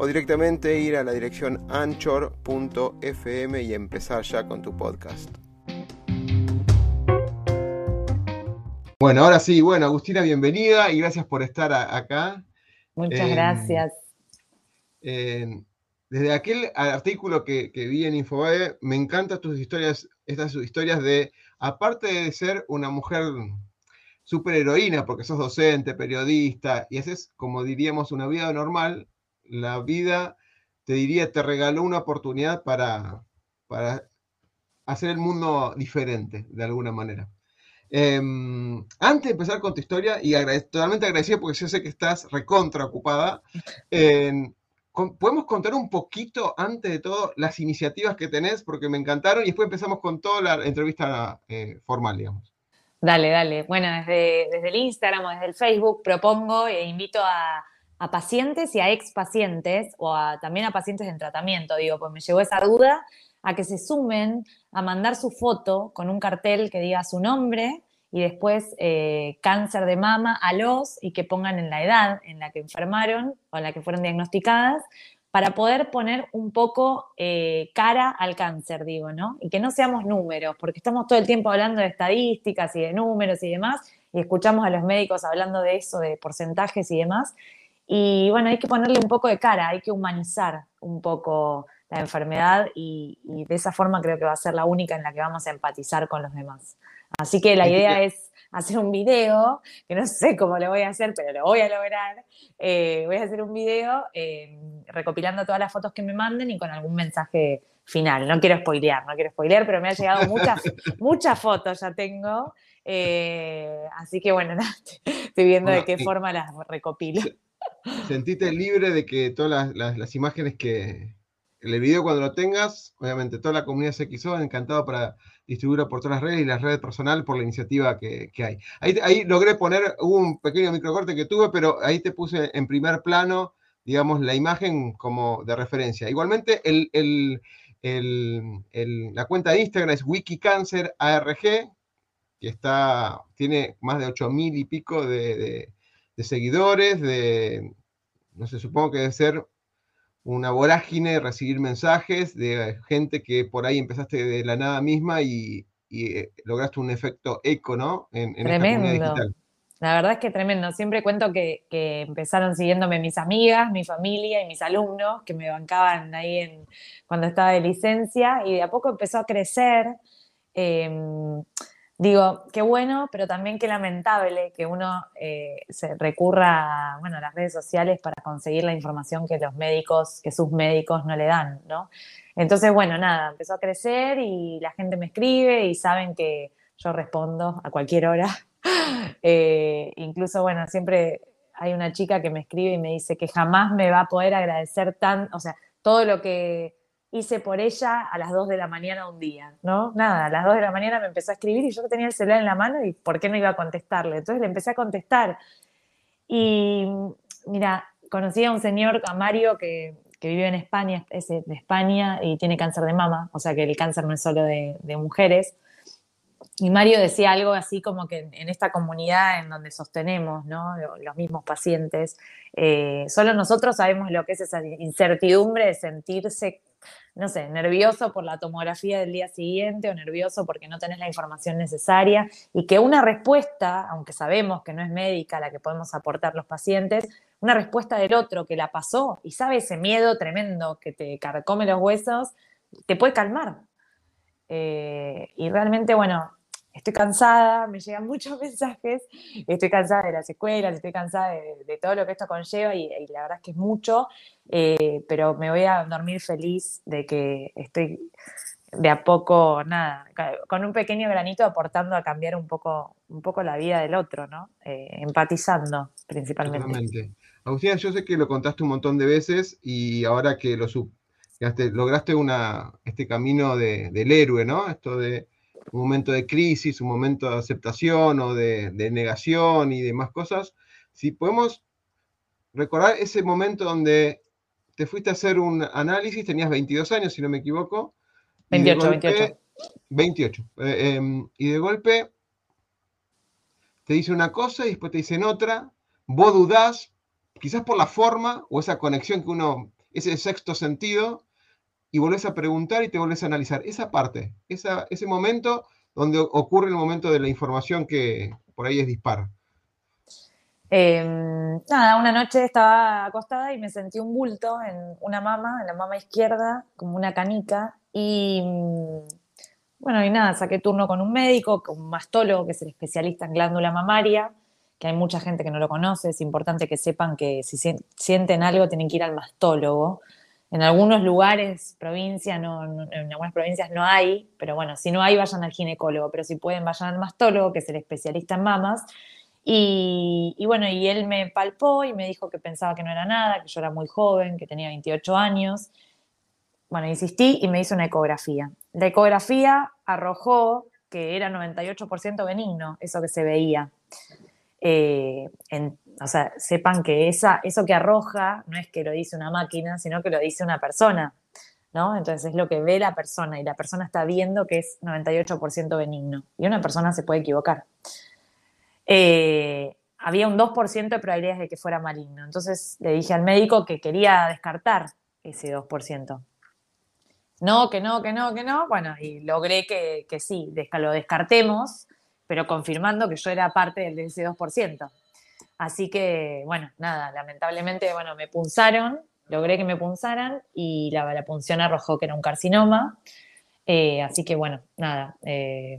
o directamente ir a la dirección anchor.fm y empezar ya con tu podcast. Bueno, ahora sí, bueno, Agustina, bienvenida y gracias por estar acá. Muchas gracias. desde aquel artículo que, vi en Infobae, me encantan tus historias, estas historias de, aparte de ser una mujer superheroína, porque sos docente, periodista, y haces, como diríamos, una vida normal, la vida, te diría, te regaló una oportunidad para, para hacer el mundo diferente, de alguna manera. Em, antes de empezar con tu historia, y totalmente agradecido porque yo sé que estás recontra ocupada, ¿podemos contar un poquito, antes de todo, las iniciativas que tenés? Porque me encantaron y después empezamos con toda la entrevista eh, formal, digamos. Dale, dale. Bueno, desde, desde el Instagram o desde el Facebook propongo e invito a, a pacientes y a ex pacientes o también a pacientes en tratamiento, digo, pues me llegó esa duda, a que se sumen a mandar su foto con un cartel que diga su nombre y después eh, cáncer de mama a los y que pongan en la edad en la que enfermaron o en la que fueron diagnosticadas para poder poner un poco eh, cara al cáncer, digo, ¿no? Y que no seamos números, porque estamos todo el tiempo hablando de estadísticas y de números y demás, y escuchamos a los médicos hablando de eso, de porcentajes y demás, y bueno, hay que ponerle un poco de cara, hay que humanizar un poco la enfermedad y, de esa forma creo que va a ser la única en la que vamos a empatizar con los demás. Así que la idea es hacer un video, que no sé cómo lo voy a hacer, pero lo voy a lograr. Eh, voy a hacer un video eh, recopilando todas las fotos que me manden y con algún mensaje final. No quiero spoilear, no quiero spoilear, pero me han llegado muchas, muchas fotos, ya tengo. Eh, así que bueno, estoy viendo de qué forma las recopilo. Sentite libre de que todas las, imágenes que. El video cuando lo tengas, obviamente toda la comunidad CXO encantado para distribuirlo por todas las redes y las redes personal por la iniciativa que, hay. Ahí, logré poner, un pequeño microcorte que tuve, pero ahí te puse en primer plano, digamos, la imagen como de referencia. Igualmente, la cuenta de Instagram es WikiCancerARG, que está, tiene más de 8.000 y pico de de seguidores, de, no sé, supongo que debe ser una vorágine, recibir mensajes de gente que por ahí empezaste de la nada misma y, eh, lograste un efecto eco, ¿no? En, tremendo. La verdad es que tremendo. Siempre cuento que, empezaron siguiéndome mis amigas, mi familia y mis alumnos que me bancaban ahí en, cuando estaba de licencia y de a poco empezó a crecer. Em, digo, qué bueno, pero también qué lamentable que uno eh, se recurra bueno, a las redes sociales para conseguir la información que los médicos, que sus médicos no le dan, ¿no? Entonces, bueno, nada, empezó a crecer y la gente me escribe y saben que yo respondo a cualquier hora. Eh, incluso, bueno, siempre hay una chica que me escribe y me dice que jamás me va a poder agradecer tan, o sea, todo lo que hice por ella a las 2 de la mañana un día, ¿no? Nada, a las 2 de la mañana me empezó a escribir y yo tenía el celular en la mano y ¿por qué no iba a contestarle? Entonces le empecé a contestar. Y mira, conocí a un señor, a Mario, que, vive en España, es de España y tiene cáncer de mama, o sea que el cáncer no es solo de, mujeres. Y Mario decía algo así como que en esta comunidad en donde sostenemos ¿no? los mismos pacientes, eh, solo nosotros sabemos lo que es esa incertidumbre de sentirse no sé, nervioso por la tomografía del día siguiente o nervioso porque no tenés la información necesaria y que una respuesta, aunque sabemos que no es médica la que podemos aportar los pacientes, una respuesta del otro que la pasó y sabe ese miedo tremendo que te carcome los huesos, te puede calmar. Eh, y realmente, bueno, estoy cansada, me llegan muchos mensajes, estoy cansada de las escuelas, estoy cansada de, todo lo que esto conlleva y, la verdad es que es mucho, eh, pero me voy a dormir feliz de que estoy de a poco, nada, con un pequeño granito aportando a cambiar un poco, un poco la vida del otro, ¿no? Eh, empatizando principalmente. Agustina, yo sé que lo contaste un montón de veces y ahora que lo, lograste una, este camino del héroe, ¿no? Esto de un momento de crisis, un momento de aceptación o de, negación y demás cosas. Si podemos recordar ese momento donde te fuiste a hacer un análisis, tenías 22 años, si no me equivoco. 28, 28. 28. y de golpe te dice una cosa y después te dicen otra, vos dudás, quizás por la forma o esa conexión que uno, ese sexto sentido, y volvés a preguntar y te volvés a analizar. Esa parte, ese momento donde ocurre el momento de la información que por ahí es dispara. Em, nada, una noche estaba acostada y me sentí un bulto en una mama, en la mama izquierda, como una canica, y bueno, y nada, saqué turno con un médico, con un mastólogo, que es el especialista en glándula mamaria, que hay mucha gente que no lo conoce, es importante que sepan que si sienten algo tienen que ir al mastólogo. En algunos lugares, provincia, no, en algunas provincias no hay, pero bueno, si no hay, vayan al ginecólogo, pero si pueden, vayan al mastólogo, que es el especialista en mamas. Y, y, bueno, y él me palpó y me dijo que pensaba que no era nada, que yo era muy joven, que tenía 28 años. Bueno, insistí y me hizo una ecografía. La ecografía arrojó que era 98% benigno, eso que se veía. Eh, o sea, sepan que esa, eso que arroja no es que lo dice una máquina, sino que lo dice una persona, ¿no? Entonces es lo que ve la persona y la persona está viendo que es 98% benigno. Y una persona se puede equivocar. Eh, había un 2% de probabilidades de que fuera maligno. Entonces le dije al médico que quería descartar ese 2% no, que no, que no, que no. Bueno, y logré que, que sí, lo descartemos, pero confirmando que yo era parte del ese 2%. Así que, bueno, nada, lamentablemente, bueno, me punzaron, logré que me punzaran y la, la punción arrojó que era un carcinoma. Eh, así que, bueno, nada, eh,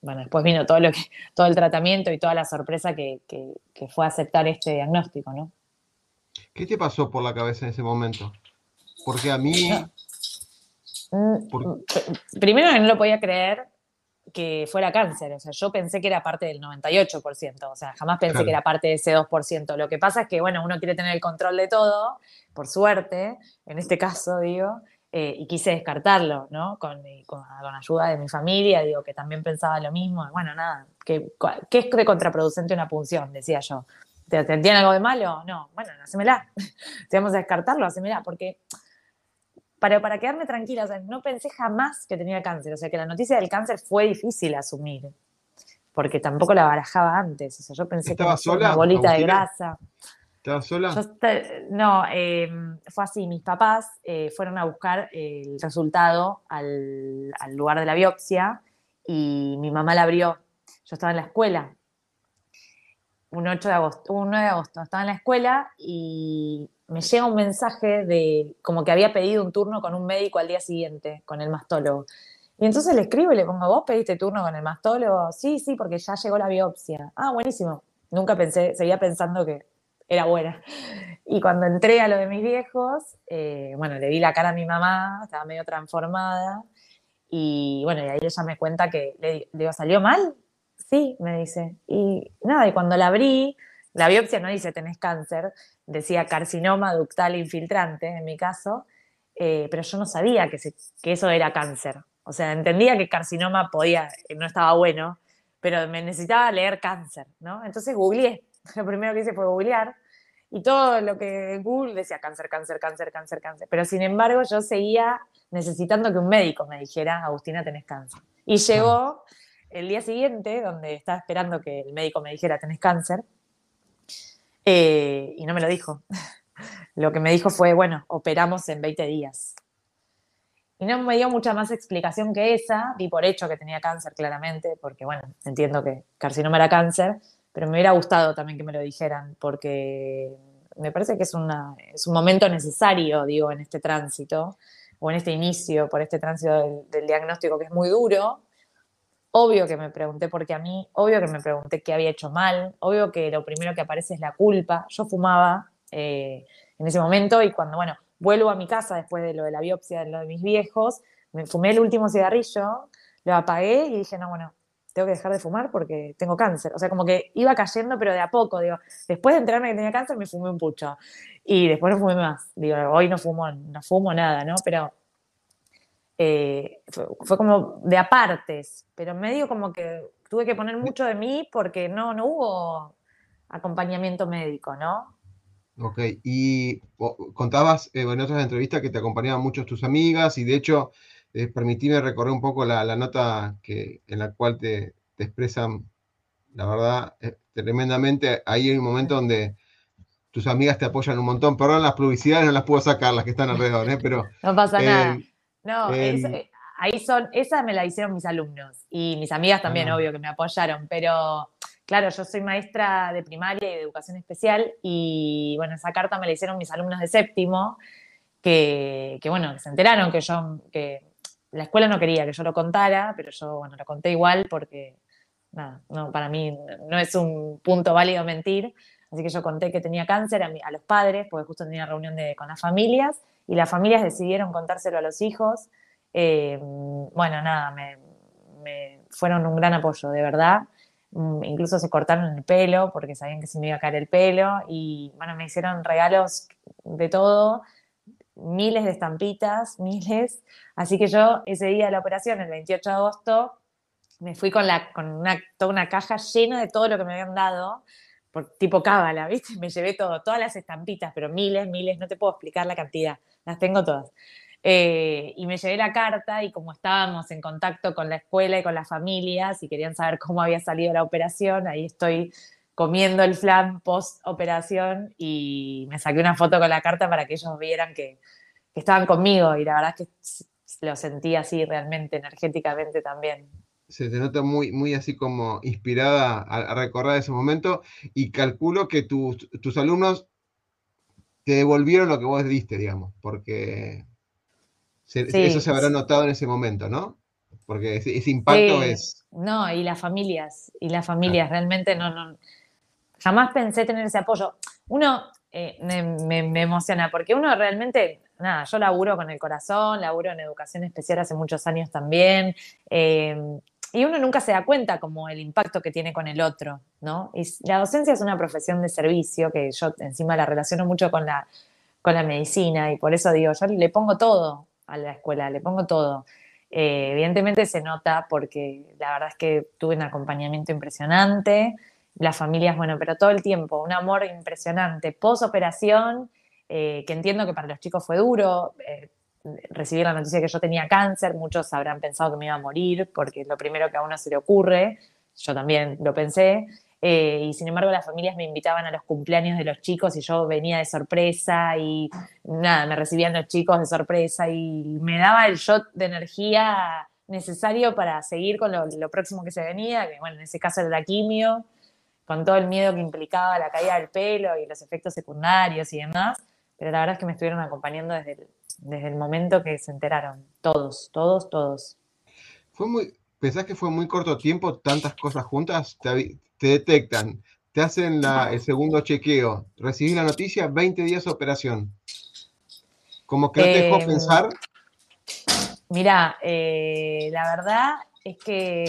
bueno, después vino todo, lo que, todo el tratamiento y toda la sorpresa que, que, que fue aceptar este diagnóstico, ¿no? ¿Qué te pasó por la cabeza en ese momento? Porque a mí Mm, primero que no lo podía creer que fuera cáncer, o sea, yo pensé que era parte del 98%, o sea, jamás pensé que era parte de ese 2%. Lo que pasa es que, bueno, uno quiere tener el control de todo, por suerte, en este caso, digo, eh, y quise descartarlo, ¿no? Con, con, ayuda de mi familia, digo, que también pensaba lo mismo. Bueno, nada, ¿qué, es de contraproducente una punción? Decía yo. ¿Te, ¿Te, algo de malo? No, bueno, hacémela. Si vamos a descartarlo, hacémela, porque para, para quedarme tranquila, o sea, no pensé jamás que tenía cáncer, o sea, que la noticia del cáncer fue difícil asumir, porque tampoco la barajaba antes, o sea, yo pensé que era una bolita de grasa. ¿Estabas sola? no, em, fue así, mis papás eh, fueron a buscar el resultado al, al lugar de la biopsia y mi mamá la abrió, yo estaba en la escuela, un 8 de agosto, un 9 de agosto, estaba en la escuela y me llega un mensaje de como que había pedido un turno con un médico al día siguiente, con el mastólogo. Y entonces le escribo y le pongo, ¿vos pediste turno con el mastólogo? Sí, sí, porque ya llegó la biopsia. Ah, buenísimo. Nunca pensé, seguía pensando que era buena. Y cuando entré a lo de mis viejos, eh, bueno, le vi la cara a mi mamá, estaba medio transformada. Y bueno, y ahí ella me cuenta que le digo, ¿salió mal? Sí, me dice. Y nada, y cuando la abrí, la biopsia no dice tenés cáncer, decía carcinoma ductal infiltrante en mi caso, eh, pero yo no sabía que, que, eso era cáncer. O sea, entendía que carcinoma podía, no estaba bueno, pero me necesitaba leer cáncer, ¿no? Entonces googleé. Lo primero que hice fue googlear y todo lo que Google decía cáncer, cáncer, cáncer, cáncer, cáncer. Pero sin embargo, yo seguía necesitando que un médico me dijera, Agustina, tenés cáncer. Y llegó el día siguiente, donde estaba esperando que el médico me dijera, tenés cáncer, eh, y no me lo dijo. Lo que me dijo fue, bueno, operamos en 20 días. Y no me dio mucha más explicación que esa, di por hecho que tenía cáncer claramente, porque bueno, entiendo que carcinoma era cáncer, pero me hubiera gustado también que me lo dijeran, porque me parece que es, una, es un momento necesario, digo, en este tránsito, o en este inicio, por este tránsito del diagnóstico que es muy duro, Obvio que me pregunté por qué a mí, obvio que me pregunté qué había hecho mal, obvio que lo primero que aparece es la culpa. Yo fumaba eh, en ese momento y cuando, bueno, vuelvo a mi casa después de lo de la biopsia de lo de mis viejos, me fumé el último cigarrillo, lo apagué y dije, no, bueno, tengo que dejar de fumar porque tengo cáncer. O sea, como que iba cayendo, pero de a poco, digo, después de enterarme que tenía cáncer me fumé un pucho y después no fumé más. Digo, hoy no fumo, no fumo nada, ¿no? Pero eh, fue, como de apartes, pero medio como que tuve que poner mucho de mí porque no, no hubo acompañamiento médico, ¿no? Ok, y contabas eh, en otras entrevistas que te acompañaban muchos tus amigas y de hecho, eh, permitime recorrer un poco la, nota que, en la cual te, expresan, la verdad, eh, tremendamente. Ahí hay un momento donde tus amigas te apoyan un montón. Perdón, las publicidades no las puedo sacar, las que están alrededor, ¿eh? pero... No pasa nada. No, ahí son, esa me la hicieron mis alumnos y mis amigas también, ah. obvio, que me apoyaron, pero claro, yo soy maestra de primaria y de educación especial y bueno, esa carta me la hicieron mis alumnos de séptimo, que, bueno, se enteraron que yo, que la escuela no quería que yo lo contara, pero yo, bueno, lo conté igual porque, nada, no, para mí no es un punto válido mentir, así que yo conté que tenía cáncer a, los padres, porque justo tenía reunión con las familias, y las familias decidieron contárselo a los hijos. Eh, bueno, nada, me, fueron un gran apoyo, de verdad. Mm, incluso se cortaron el pelo porque sabían que se me iba a caer el pelo y bueno, me hicieron regalos de todo, miles de estampitas, miles. Así que yo ese día de la operación, el 28 de agosto, me fui con, la, con toda una caja llena de todo lo que me habían dado, tipo cábala, ¿viste? Me llevé todo, todas las estampitas, pero miles, miles, no te puedo explicar la cantidad, las tengo todas. Eh, y me llevé la carta y como estábamos en contacto con la escuela y con las familias y querían saber cómo había salido la operación, ahí estoy comiendo el flan post operación y me saqué una foto con la carta para que ellos vieran que, estaban conmigo y la verdad es que lo sentí así realmente energéticamente también. Se te nota muy, muy así como inspirada a, recordar ese momento y calculo que tus, tus alumnos te devolvieron lo que vos diste, digamos, porque eso se habrá notado en ese momento, ¿no? Porque ese, impacto es... No, y las familias, y las familias, realmente no, no, jamás pensé tener ese apoyo. Uno eh, me, emociona, porque uno realmente, nada, yo laburo con el corazón, laburo en educación especial hace muchos años también, eh, y uno nunca se da cuenta como el impacto que tiene con el otro, ¿no? Y la docencia es una profesión de servicio que yo encima la relaciono mucho con la, con la medicina y por eso digo, yo le pongo todo, a la escuela, le pongo todo. Eh, evidentemente se nota porque la verdad es que tuve un acompañamiento impresionante, las familias, bueno, pero todo el tiempo, un amor impresionante. Post operación, eh, que entiendo que para los chicos fue duro, eh, recibir la noticia de que yo tenía cáncer, muchos habrán pensado que me iba a morir, porque es lo primero que a uno se le ocurre, yo también lo pensé, eh, y sin embargo, las familias me invitaban a los cumpleaños de los chicos y yo venía de sorpresa y nada, me recibían los chicos de sorpresa y me daba el shot de energía necesario para seguir con lo, próximo que se venía, que bueno, en ese caso era la quimio, con todo el miedo que implicaba la caída del pelo y los efectos secundarios y demás, pero la verdad es que me estuvieron acompañando desde el, desde el momento que se enteraron, todos, todos, todos. Fue muy, ¿Pensás que fue muy corto tiempo, tantas cosas juntas? Te, detectan, te hacen el segundo chequeo, recibís la noticia, 20 días de operación. ¿Cómo que no te dejó em, pensar? Mira, eh, la verdad es que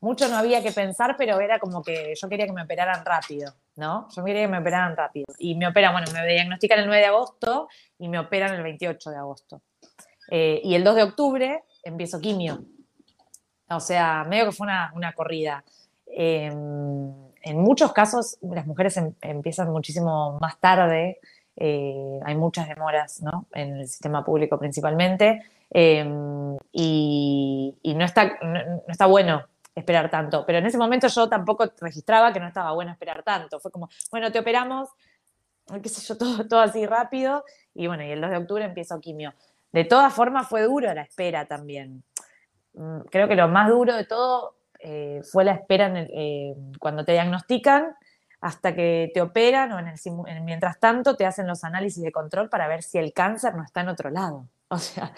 mucho no había que pensar, pero era como que yo quería que me operaran rápido, ¿no? Yo quería que me operaran rápido. Y me operan, bueno, me diagnostican el 9 de agosto y me operan el 28 de agosto. Eh, y el 2 de octubre empiezo quimio. O sea, medio que fue una, corrida. Em, en muchos casos las mujeres em, empiezan muchísimo más tarde, eh, hay muchas demoras ¿no? en el sistema público principalmente, em, y, no, está, no, está bueno esperar tanto, pero en ese momento yo tampoco registraba que no estaba bueno esperar tanto, fue como, bueno, te operamos, qué sé yo, todo, todo así rápido, y bueno, y el 2 de octubre empiezo quimio. De todas formas fue duro la espera también. Mm, creo que lo más duro de todo eh, fue la espera eh, cuando te diagnostican hasta que te operan o en el, mientras tanto te hacen los análisis de control para ver si el cáncer no está en otro lado. O sea,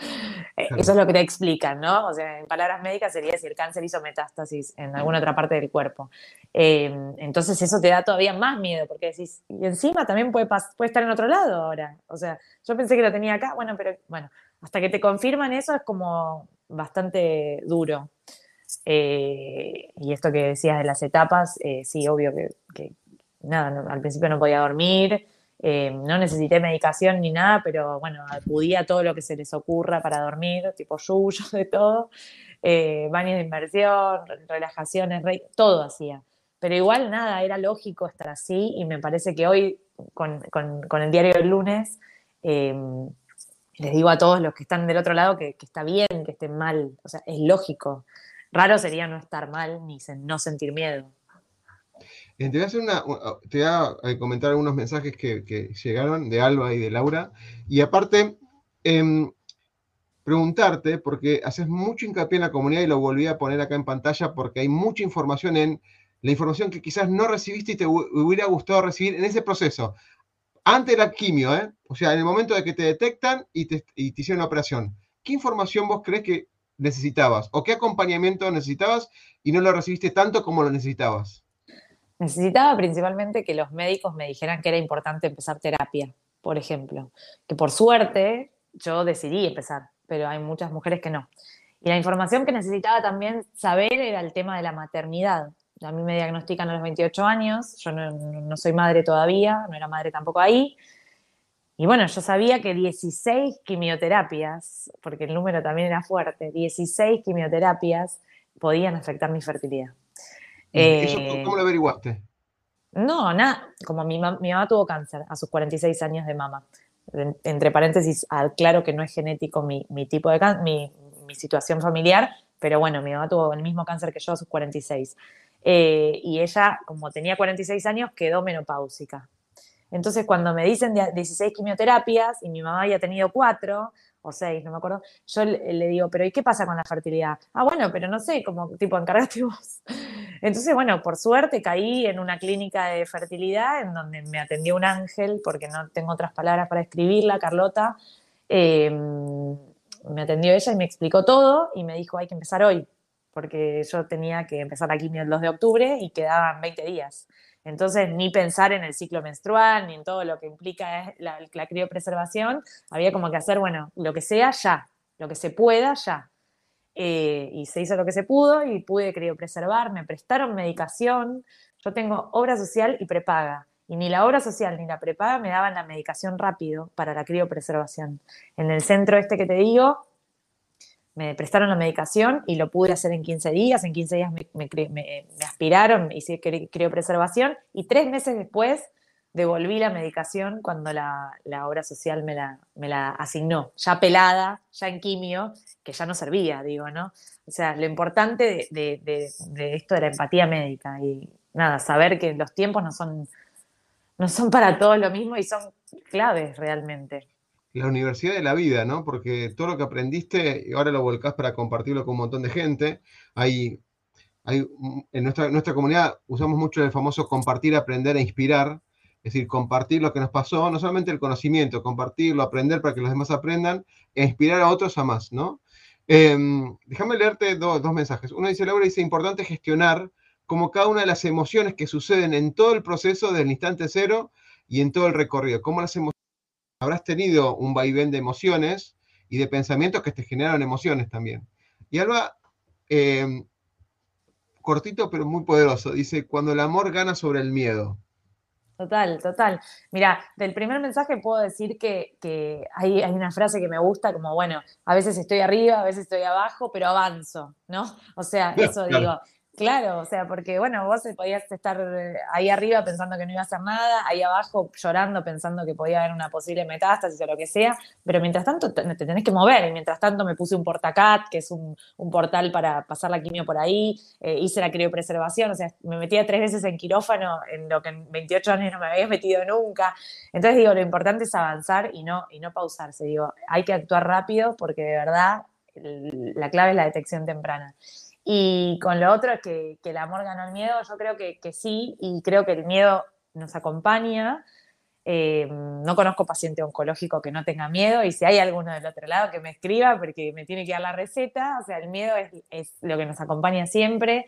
eh, eso es lo que te explican, ¿no? O sea, en palabras médicas sería si el cáncer hizo metástasis en alguna otra parte del cuerpo. entonces eso te da todavía más miedo, porque decís, y encima también puede, puede estar en otro lado ahora. O sea, yo pensé que lo tenía acá, bueno, pero bueno, hasta que te confirman eso es como bastante duro. Eh, y esto que decías de las etapas, eh, sí, obvio que, nada, al principio no podía dormir, eh, no necesité medicación ni nada, pero bueno, acudía a todo lo que se les ocurra para dormir, tipo yuyo, de todo, baños de inversión, relajaciones, todo hacía. Pero igual nada, era lógico estar así y me parece que hoy con, el diario del lunes les digo a todos los que están del otro lado que, está bien, que estén mal, o sea, es lógico. Raro sería no estar mal ni no sentir miedo. Te voy a, una, te voy a eh, comentar algunos mensajes que, llegaron de Alba y de Laura. Y aparte, em, preguntarte, porque haces mucho hincapié en la comunidad y lo volví a poner acá en pantalla, porque hay mucha información en la información que quizás no recibiste y te hubiera gustado recibir en ese proceso. Antes de la quimio, ¿eh? O sea, en el momento de que te detectan y te, y te hicieron la operación. ¿Qué información vos crees que necesitabas? ¿O qué acompañamiento necesitabas y no lo recibiste tanto como lo necesitabas? Necesitaba principalmente que los médicos me dijeran que era importante empezar terapia, por ejemplo. Que por suerte yo decidí empezar, pero hay muchas mujeres que no. Y la información que necesitaba también saber era el tema de la maternidad. A mí me diagnostican a los 28 años, yo no, soy madre todavía, no era madre tampoco ahí. Y bueno, yo sabía que 16 quimioterapias, porque el número también era fuerte, 16 quimioterapias podían afectar mi fertilidad. Eh, ¿Cómo lo averiguaste? No, nada, como mi, mi, mamá tuvo cáncer a sus 46 años de mama. entre paréntesis, claro que no es genético mi, tipo de cáncer, mi, mi situación familiar, pero bueno, mi mamá tuvo el mismo cáncer que yo a sus 46. Eh, y ella, como tenía 46 años, quedó menopáusica. Entonces, cuando me dicen 16 quimioterapias y mi mamá había tenido 4 o 6, no me acuerdo, yo le, digo, pero ¿y qué pasa con la fertilidad? Ah, bueno, pero no sé, como tipo, encargaste vos. Entonces, bueno, por suerte caí en una clínica de fertilidad en donde me atendió un ángel, porque no tengo otras palabras para escribirla, Carlota. Em, me atendió ella y me explicó todo y me dijo, hay que empezar hoy porque yo tenía que empezar la quimio el 2 de octubre y quedaban 20 días. Entonces, ni pensar en el ciclo menstrual, ni en todo lo que implica la, la criopreservación, había como que hacer, bueno, lo que sea ya, lo que se pueda ya. Eh, y se hizo lo que se pudo y pude criopreservar, me prestaron medicación. Yo tengo obra social y prepaga. Y ni la obra social ni la prepaga me daban la medicación rápido para la criopreservación. En el centro este que te digo, me prestaron la medicación y lo pude hacer en 15 días. En 15 días me, me, me, me aspiraron, hice criopreservación y tres meses después devolví la medicación cuando la, obra social me la, me la asignó, ya pelada, ya en quimio, que ya no servía, digo, ¿no? O sea, lo importante de, de, esto de la empatía médica y nada, saber que los tiempos no son, no son para todos lo mismo y son claves realmente la universidad de la vida, ¿no? Porque todo lo que aprendiste, y ahora lo volcás para compartirlo con un montón de gente. Hay, hay, en nuestra, nuestra comunidad usamos mucho el famoso compartir, aprender e inspirar. Es decir, compartir lo que nos pasó, no solamente el conocimiento, compartirlo, aprender para que los demás aprendan e inspirar a otros a más, ¿no? Em, déjame leerte dos mensajes. Uno dice, Laura dice, importante gestionar como cada una de las emociones que suceden en todo el proceso del instante cero y en todo el recorrido. Cómo las habrás tenido un vaivén de emociones y de pensamientos que te generaron emociones también. Y Alba, em, cortito pero muy poderoso, dice, cuando el amor gana sobre el miedo. Total, total. Mira, del primer mensaje puedo decir que, hay, hay, una frase que me gusta, como, bueno, a veces estoy arriba, a veces estoy abajo, pero avanzo, ¿no? O sea, eso digo, Claro, o sea, porque bueno, vos podías estar eh, ahí arriba pensando que no iba a hacer nada, ahí abajo llorando pensando que podía haber una posible metástasis o lo que sea, pero mientras tanto te, tenés que mover y mientras tanto me puse un portacat, que es un, portal para pasar la quimio por ahí, eh, hice la criopreservación, o sea, me metía tres veces en quirófano en lo que en 28 años no me había metido nunca. Entonces digo, lo importante es avanzar y no, y no pausarse, digo, hay que actuar rápido porque de verdad la clave es la detección temprana. Y con lo otro es que, el amor ganó el miedo, yo creo que, sí, y creo que el miedo nos acompaña. Eh, no conozco paciente oncológico que no tenga miedo, y si hay alguno del otro lado que me escriba, porque me tiene que dar la receta, o sea, el miedo es, lo que nos acompaña siempre,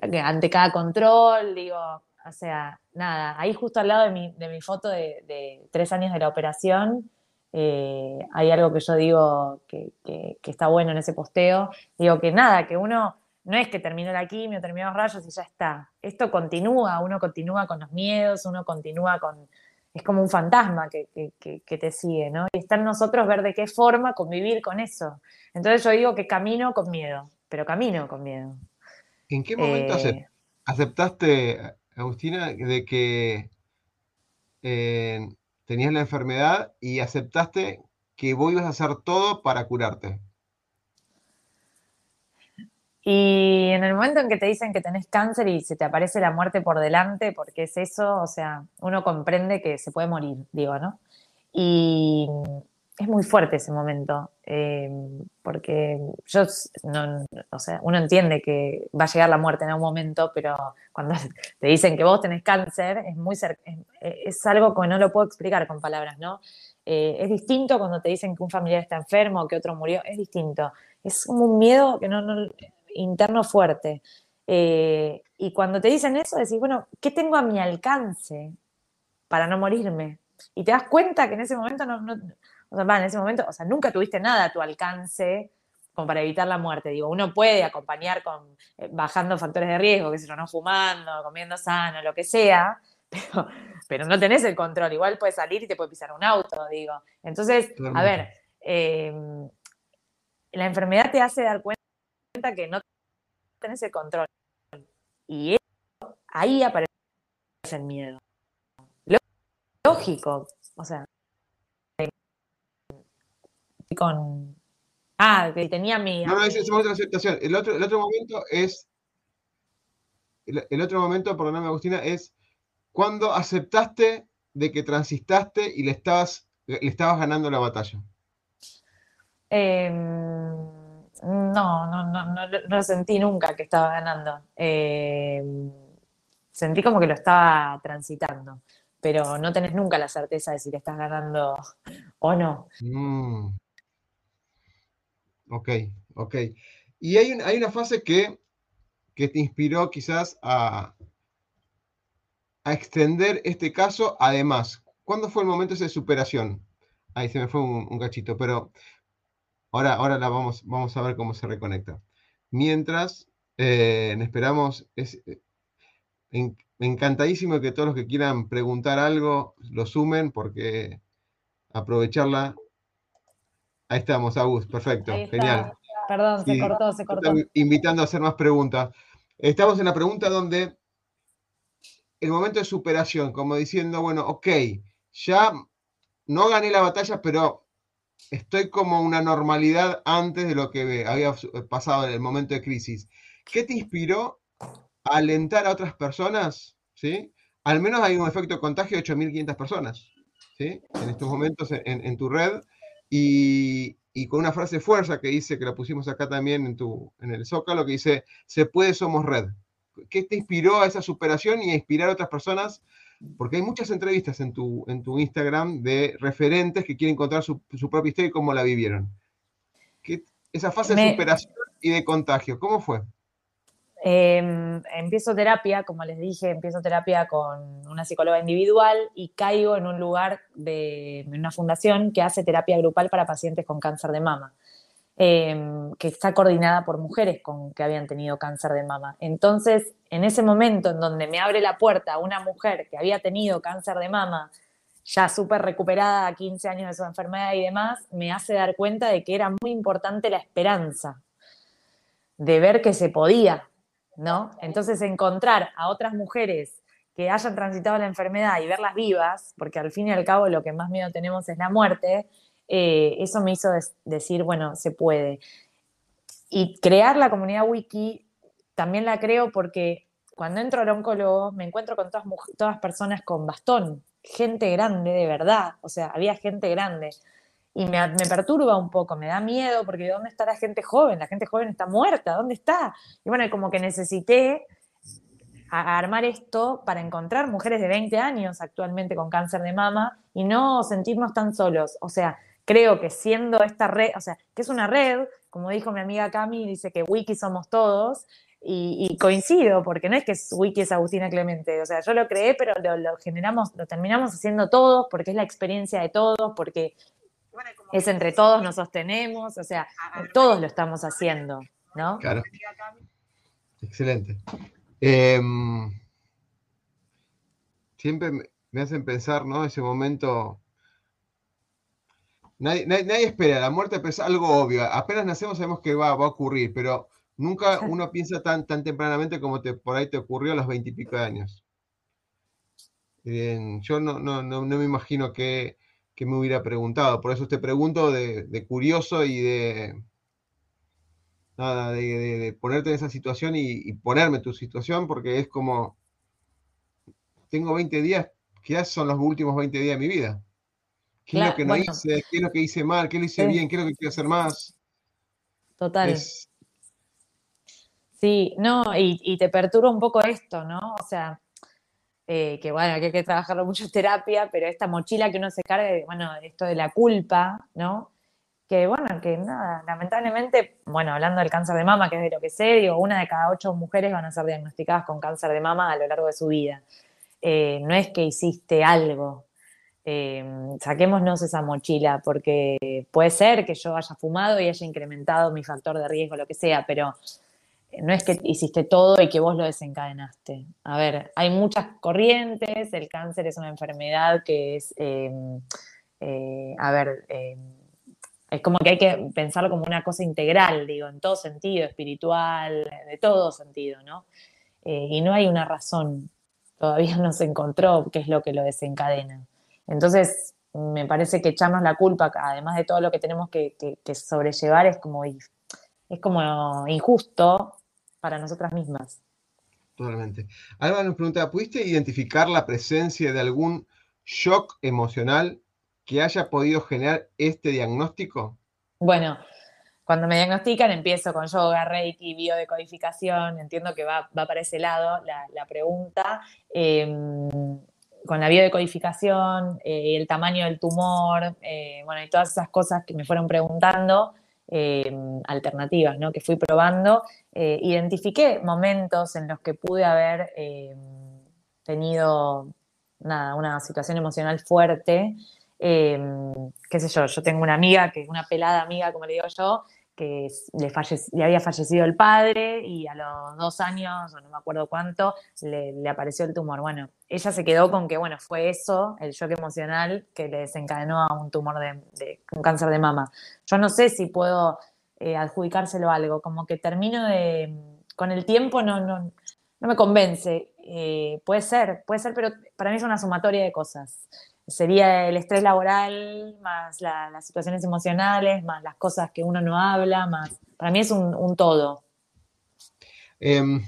ante cada control, digo, o sea, nada, ahí justo al lado de mi, de mi foto de, tres años de la operación, eh, hay algo que yo digo que, que, está bueno en ese posteo. Digo que nada, que uno no es que terminó la quimio, terminó los rayos y ya está. Esto continúa, uno continúa con los miedos, uno continúa con... Es como un fantasma que, te sigue, ¿no? Y está en nosotros ver de qué forma convivir con eso. Entonces yo digo que camino con miedo, pero camino con miedo. ¿En qué momento eh, aceptaste, Agustina, de que eh, tenías la enfermedad y aceptaste que vos ibas a hacer todo para curarte? Y en el momento en que te dicen que tenés cáncer y se te aparece la muerte por delante, porque es eso, o sea, uno comprende que se puede morir, digo, ¿no? Y es muy fuerte ese momento, eh, porque yo, no, o sea, uno entiende que va a llegar la muerte en algún momento, pero cuando te dicen que vos tenés cáncer, es muy es, algo que no lo puedo explicar con palabras, ¿no? Eh, es distinto cuando te dicen que un familiar está enfermo o que otro murió, es distinto. Es como un miedo que no, no interno fuerte. Eh, y cuando te dicen eso, decís, bueno, ¿qué tengo a mi alcance para no morirme? Y te das cuenta que en ese momento no, o sea, en ese momento, o sea, nunca tuviste nada a tu alcance como para evitar la muerte. Digo, uno puede acompañar con eh, bajando factores de riesgo, que sé yo, no fumando, comiendo sano, lo que sea, pero, pero no tenés el control. Igual puedes salir y te puede pisar un auto, digo. Entonces, a ver, eh, la enfermedad te hace dar cuenta que no tenés el control. Y ahí aparece el miedo. Lógico, o sea, con... Ah, que tenía mi... No, no, ese es otra aceptación. El otro, el otro momento es... El, otro momento, perdóname Agustina, es cuando aceptaste de que transistaste y le estabas, le estabas ganando la batalla. Eh, no, no, no, no, no sentí nunca que estaba ganando. Eh, sentí como que lo estaba transitando, pero no tenés nunca la certeza de si le estás ganando o no. Mm. Ok, ok. Y hay, una fase que, te inspiró quizás a, a extender este caso. Además, ¿cuándo fue el momento de superación? Ahí se me fue un, un cachito, pero Ahora, ahora la vamos, vamos a ver cómo se reconecta. Mientras, eh, esperamos, es eh, encantadísimo que todos los que quieran preguntar algo lo sumen porque aprovecharla. Ahí estamos, Agus, perfecto, genial. Perdón, se cortó, se cortó. Invitando a hacer más preguntas. Estamos en la pregunta donde el momento de superación, como diciendo, bueno, ok, ya no gané la batalla, pero estoy como una normalidad antes de lo que había pasado en el momento de crisis. ¿Qué te inspiró a alentar a otras personas? ¿Sí? Al menos hay un efecto de contagio de 8.500 personas, ¿sí? En estos momentos en, tu red y, con una frase fuerza que dice, que la pusimos acá también en, tu, en el Zócalo, que dice, se puede, somos red. ¿Qué te inspiró a esa superación y a inspirar a otras personas porque hay muchas entrevistas en tu, en tu Instagram de referentes que quieren contar su, propia historia y cómo la vivieron. esa fase de superación y de contagio, ¿cómo fue? Em, empiezo terapia, como les dije, empiezo terapia con una psicóloga individual y caigo en un lugar de una fundación que hace terapia grupal para pacientes con cáncer de mama. Em, que está coordinada por mujeres con, que habían tenido cáncer de mama. Entonces, en ese momento en donde me abre la puerta una mujer que había tenido cáncer de mama, ya súper recuperada a 15 años de su enfermedad y demás, me hace dar cuenta de que era muy importante la esperanza, de ver que se podía, ¿no? Entonces, encontrar a otras mujeres que hayan transitado la enfermedad y verlas vivas, porque al fin y al cabo lo que más miedo tenemos es la muerte, eh, eso me hizo decir, bueno, se puede. Y crear la comunidad wiki también la creo porque cuando entro al oncólogo me encuentro con todas, todas personas con bastón, gente grande de verdad, o sea, había gente grande. Y me, perturba un poco, me da miedo porque ¿dónde está la gente joven? La gente joven está muerta, ¿dónde está? Y bueno, como que necesité armar esto para encontrar mujeres de 20 años actualmente con cáncer de mama y no sentirnos tan solos. O sea, creo que siendo esta red, o sea, que es una red, como dijo mi amiga Cami, dice que Wiki somos todos, y, coincido, porque no es que Wiki es Agustina Clemente, o sea, yo lo creé, pero lo, generamos, lo terminamos haciendo todos, porque es la experiencia de todos, porque es entre todos, nos sostenemos, o sea, todos lo estamos haciendo, ¿no? Claro. Excelente. Em, siempre me hacen pensar, ¿no? Ese momento. Nadie, espera, la muerte es algo obvio. Apenas nacemos sabemos que va, a ocurrir, pero nunca uno piensa tan, tan tempranamente como te, por ahí te ocurrió a los veintipico de años. yo no, no, no, me imagino que, me hubiera preguntado, por eso te pregunto de, curioso y de, nada, de, ponerte en esa situación y, ponerme en tu situación, porque es como, tengo 20 días, ¿qué son los últimos 20 días de mi vida? ¿Qué es lo que no hice? ¿Qué es lo que hice mal? ¿Qué lo hice bien? ¿Qué es lo que quiero hacer más? Total. Sí, no, y, te perturba un poco esto, ¿no? O sea, eh, que bueno, que hay que trabajarlo mucho en terapia, pero esta mochila que uno se carga, bueno, esto de la culpa, ¿no? Que bueno, que nada, lamentablemente, bueno, hablando del cáncer de mama, que es de lo que sé, digo, una de cada ocho mujeres van a ser diagnosticadas con cáncer de mama a lo largo de su vida. Eh, no es que hiciste algo, eh, saquémonos esa mochila, porque puede ser que yo haya fumado y haya incrementado mi factor de riesgo, lo que sea, pero no es que hiciste todo y que vos lo desencadenaste. A ver, hay muchas corrientes, el cáncer es una enfermedad que es, em, eh, a ver, em, es como que hay que pensarlo como una cosa integral, digo, en todo sentido, espiritual, de todo sentido, ¿no? y no hay una razón todavía no se encontró qué es lo que lo desencadena. Entonces, me parece que echarnos la culpa, además de todo lo que tenemos que, sobrellevar, es como, es como injusto para nosotras mismas. Totalmente. Alba nos pregunta, ¿pudiste identificar la presencia de algún shock emocional que haya podido generar este diagnóstico? Bueno, cuando me diagnostican empiezo con yoga, reiki, biodecodificación, entiendo que va, para ese lado la, pregunta. Em, con la biodecodificación, eh, el tamaño del tumor, eh, bueno, y todas esas cosas que me fueron preguntando, em, alternativas, ¿no? Que fui probando, eh, identifiqué momentos en los que pude haber tenido nada, una situación emocional fuerte. qué sé yo, yo tengo una amiga, que una pelada amiga, como le digo yo, que le, había fallecido el padre y a los dos años, o no me acuerdo cuánto, le, apareció el tumor. Bueno, ella se quedó con que, bueno, fue eso, el shock emocional, que le desencadenó a un tumor de, un cáncer de mama. Yo no sé si puedo eh, adjudicárselo a algo, como que termino de, con el tiempo no, no, no me convence. Eh, puede ser, puede ser, pero para mí es una sumatoria de cosas sería el estrés laboral, más las situaciones emocionales, más las cosas que uno no habla, más. Para mí es un, todo. Em,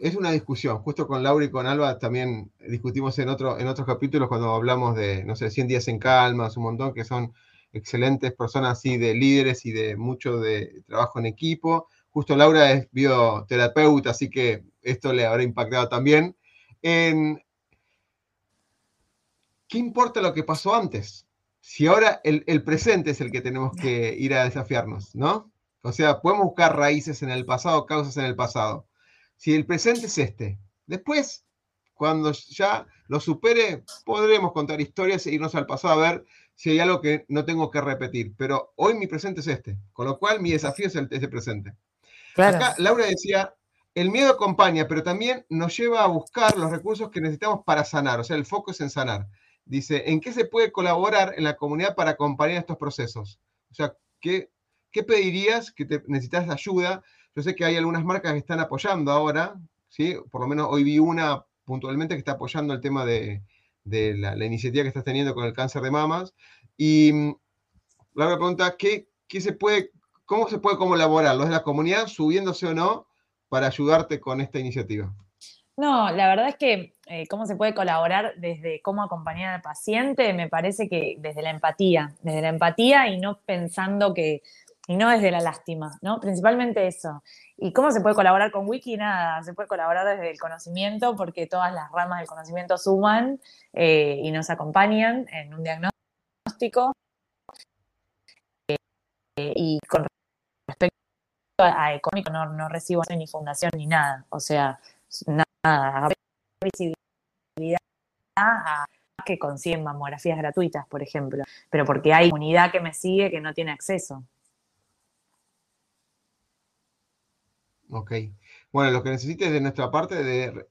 es una discusión. Justo con Laura y con Alba también discutimos en, otro, en otros capítulos cuando hablamos de, no sé, 100 días en calma, un montón, que son excelentes personas así de líderes y de mucho de trabajo en equipo. Justo Laura es bioterapeuta, así que esto le habrá impactado también. ¿Qué importa lo que pasó antes? Si ahora el, presente es el que tenemos que ir a desafiarnos, ¿no? O sea, podemos buscar raíces en el pasado, causas en el pasado. Si el presente es este, después, cuando ya lo supere, podremos contar historias e irnos al pasado a ver si hay algo que no tengo que repetir. Pero hoy mi presente es este, con lo cual mi desafío es el, ese presente. Acá Laura decía, el miedo acompaña, pero también nos lleva a buscar los recursos que necesitamos para sanar. O sea, el foco es en sanar. Dice, ¿en qué se puede colaborar en la comunidad para acompañar estos procesos? O sea, ¿qué, qué pedirías que te, necesitas ayuda? Yo sé que hay algunas marcas que están apoyando ahora, ¿sí? Por lo menos hoy vi una puntualmente que está apoyando el tema de, la, iniciativa que estás teniendo con el cáncer de mamas. Y mm, la pregunta, ¿qué, qué se puede, ¿cómo se puede colaborar los de la comunidad, subiéndose o no, para ayudarte con esta iniciativa? No, la verdad es que eh, cómo se puede colaborar desde cómo acompañar al paciente, me parece que desde la empatía, desde la empatía y no pensando que, y no desde la lástima, ¿no? Principalmente eso. ¿Y cómo se puede colaborar con Wiki? Nada, se puede colaborar desde el conocimiento porque todas las ramas del conocimiento suman eh, y nos acompañan en un diagnóstico. Eh, y con respecto a, económico no, no recibo ni fundación ni nada, o sea, nada a visibilidad a que consiguen mamografías gratuitas, por ejemplo, pero porque hay comunidad que me sigue que no tiene acceso. Ok. bueno, lo que necesites de nuestra parte, de,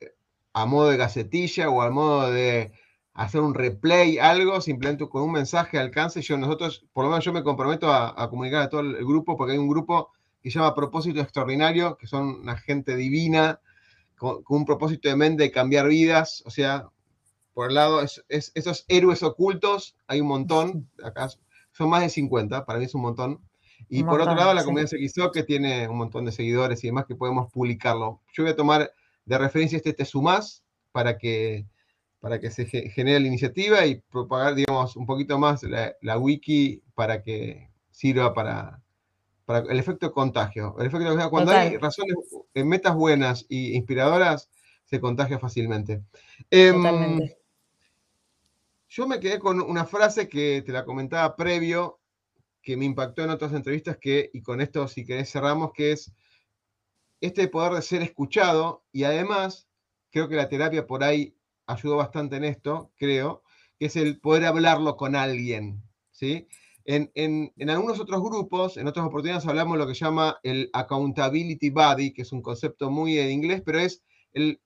a modo de gacetilla o a modo de hacer un replay, algo, simplemente con un mensaje alcance. Yo, nosotros, por lo menos yo me comprometo a, comunicar a todo el grupo, porque hay un grupo que se llama Propósito Extraordinario, que son una gente divina, con, un propósito de mente de cambiar vidas. O sea, por el lado, es, esos héroes ocultos, hay un montón, acá son más de 50, para mí es un montón. Y por otro lado, la comunidad CXO, que tiene un montón de seguidores y demás, que podemos publicarlo. Yo voy a tomar de referencia este Te Sumás para que, para que se genere la iniciativa y propagar, digamos, un poquito más la, wiki para que sirva para, para el efecto contagio. El efecto contagio, cuando hay razones, en metas buenas e inspiradoras, se contagia fácilmente. Em. Yo me quedé con una frase que te la comentaba previo, que me impactó en otras entrevistas, que, y con esto si querés cerramos, que es este poder de ser escuchado y además, creo que la terapia por ahí ayudó bastante en esto, creo, que es el poder hablarlo con alguien, ¿sí? En, algunos otros grupos, en otras oportunidades hablamos de lo que llama el accountability body, que es un concepto muy en inglés, pero es en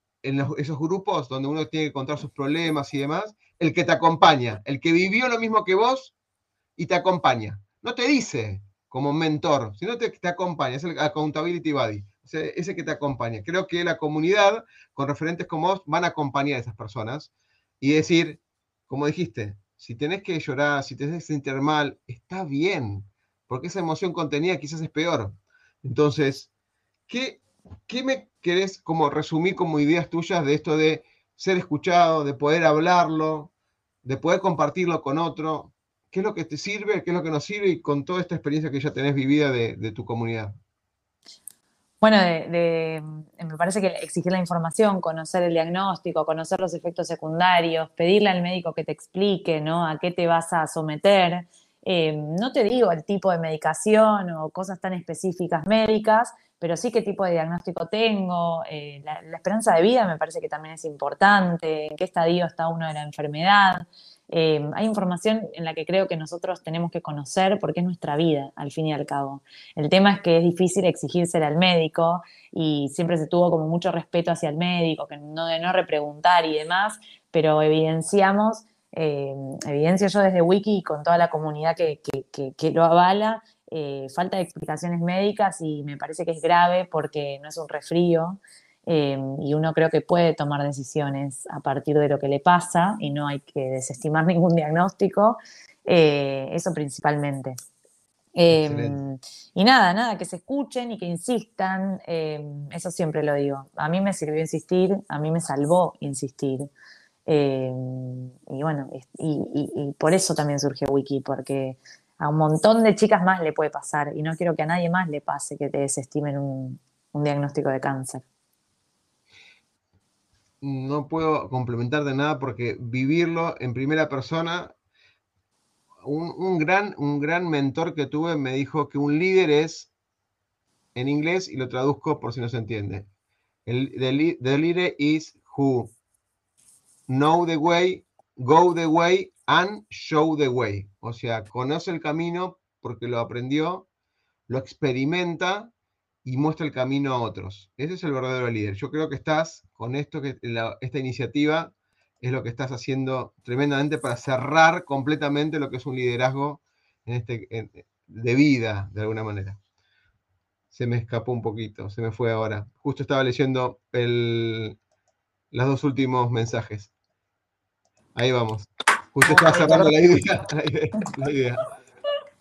esos grupos donde uno tiene que contar sus problemas y demás, el que te acompaña, el que vivió lo mismo que vos y te acompaña. No te dice como mentor, sino te, te acompaña, es el accountability buddy, ese que te acompaña. Creo que la comunidad con referentes como vos van a acompañar a esas personas y decir, como dijiste, si tenés que llorar, si tenés que sentir mal, está bien, porque esa emoción contenida quizás es peor. Entonces, ¿qué, qué me querés como resumir como ideas tuyas de esto de ser escuchado, de poder hablarlo, de poder compartirlo con otro. ¿Qué es lo que te sirve? ¿Qué es lo que nos sirve? Y con toda esta experiencia que ya tenés vivida de, tu comunidad. Bueno, me parece que exigir la información, conocer el diagnóstico, conocer los efectos secundarios, pedirle al médico que te explique, ¿no? A qué te vas a someter. Eh, no te digo el tipo de medicación o cosas tan específicas médicas, pero sí qué tipo de diagnóstico tengo, eh, la, esperanza de vida me parece que también es importante, en qué estadio está uno de la enfermedad. Eh, hay información en la que creo que nosotros tenemos que conocer porque es nuestra vida, al fin y al cabo. El tema es que es difícil exigírsela al médico y siempre se tuvo como mucho respeto hacia el médico, que no de no repreguntar y demás, pero evidenciamos, eh, evidencio yo desde Wiki y con toda la comunidad que, que lo avala, eh, falta de explicaciones médicas y me parece que es grave porque no es un resfrío eh, y uno creo que puede tomar decisiones a partir de lo que le pasa y no hay que desestimar ningún diagnóstico, eh, eso principalmente. y nada, nada, que se escuchen y que insistan, eso siempre lo digo. A mí me sirvió insistir, a mí me salvó insistir. y bueno, y, por eso también surgió Wiki, porque a un montón de chicas más le puede pasar y no quiero que a nadie más le pase que te desestimen un, diagnóstico de cáncer. No puedo complementar de nada porque vivirlo en primera persona, un, gran, un gran mentor que tuve me dijo que un líder es, en inglés, y lo traduzco por si no se entiende, el, the leader is who know the way, go the way and show the way. O sea, conoce el camino porque lo aprendió, lo experimenta y muestra el camino a otros. Ese es el verdadero líder. Yo creo que estás con esto, que esta iniciativa es lo que estás haciendo tremendamente para cerrar completamente lo que es un liderazgo en este, de vida, de alguna manera. Se me escapó un poquito, se me fue ahora. Justo estaba leyendo el, los dos últimos mensajes. Ahí vamos. Justo estaba cerrando la idea.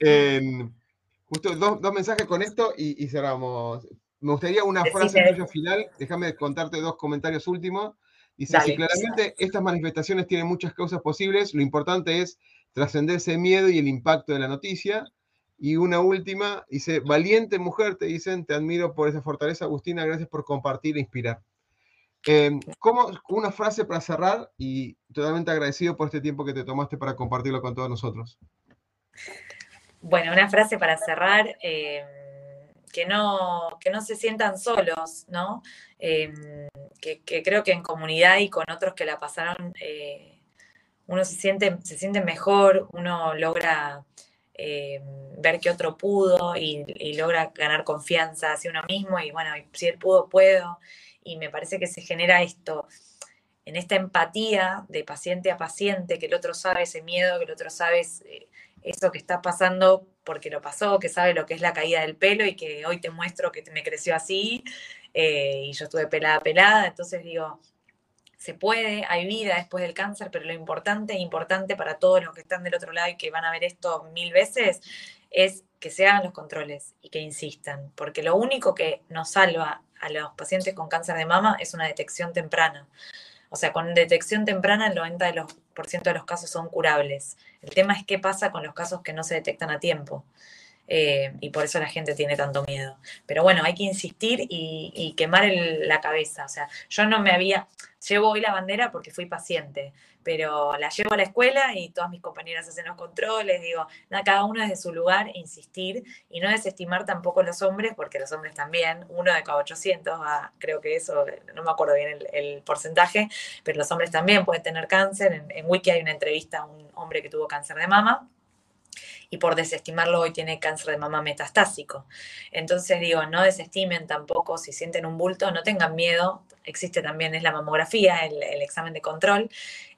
justo dos, mensajes con esto y, cerramos. Me gustaría una frase final. Déjame contarte dos comentarios últimos. Dice, si claramente estas manifestaciones tienen muchas causas posibles, lo importante es trascender ese miedo y el impacto de la noticia. Y una última, dice, valiente mujer, te dicen, te admiro por esa fortaleza, Agustina, gracias por compartir e inspirar. Eh, ¿cómo, una frase para cerrar y totalmente agradecido por este tiempo que te tomaste para compartirlo con todos nosotros. Bueno, una frase para cerrar, eh, que, no, que no se sientan solos, ¿no? Eh, que, creo que en comunidad y con otros que la pasaron, uno se siente, se siente mejor, uno logra eh, ver que otro pudo y, logra ganar confianza hacia uno mismo y bueno, si él pudo, puedo. Y me parece que se genera esto, en esta empatía de paciente a paciente, que el otro sabe ese miedo, que el otro sabe eh, eso que está pasando porque lo pasó, que sabe lo que es la caída del pelo y que hoy te muestro que me creció así eh, y yo estuve pelada, pelada. Entonces digo, se puede, hay vida después del cáncer, pero lo importante, importante para todos los que están del otro lado y que van a ver esto mil veces, es que se hagan los controles y que insistan, porque lo único que nos salva a los pacientes con cáncer de mama es una detección temprana. O sea, con detección temprana el 90% de los, de los casos son curables. El tema es qué pasa con los casos que no se detectan a tiempo. Eh, y por eso la gente tiene tanto miedo. Pero bueno, hay que insistir y, quemar la cabeza. O sea, yo no me había, llevo hoy la bandera porque fui paciente, pero la llevo a la escuela y todas mis compañeras hacen los controles, digo, nada, cada uno desde su lugar, insistir y no desestimar tampoco los hombres, porque los hombres también, uno de cada 800, creo que eso, no me acuerdo bien el, porcentaje, pero los hombres también pueden tener cáncer. En Wiki hay una entrevista a un hombre que tuvo cáncer de mama y por desestimarlo hoy tiene cáncer de mama metastásico. Entonces digo, no desestimen tampoco si sienten un bulto, no tengan miedo, existe también es la mamografía, el, examen de control,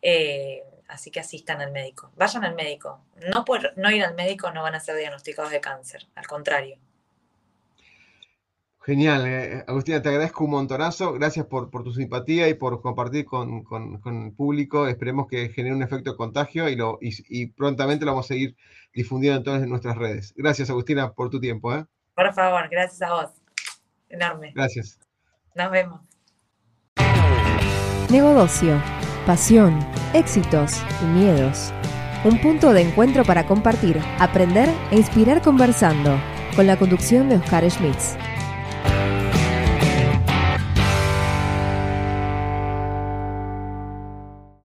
eh, así que asistan al médico, vayan al médico. No por no ir al médico no van a ser diagnosticados de cáncer, al contrario. Genial, eh, Agustina, te agradezco un montonazo. Gracias por, tu simpatía y por compartir con, el público. Esperemos que genere un efecto de contagio y, lo, y, prontamente lo vamos a seguir difundiendo en todas nuestras redes. Gracias, Agustina, por tu tiempo. ¿eh? Por favor, gracias a vos. Enorme. Gracias. Nos vemos. Negocio, pasión, éxitos y miedos. Un punto de encuentro para compartir, aprender e inspirar conversando. Con la conducción de Oscar Schmitz.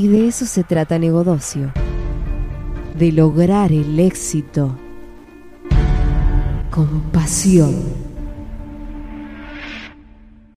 Y de eso se trata Negodocio, de lograr el éxito con pasión.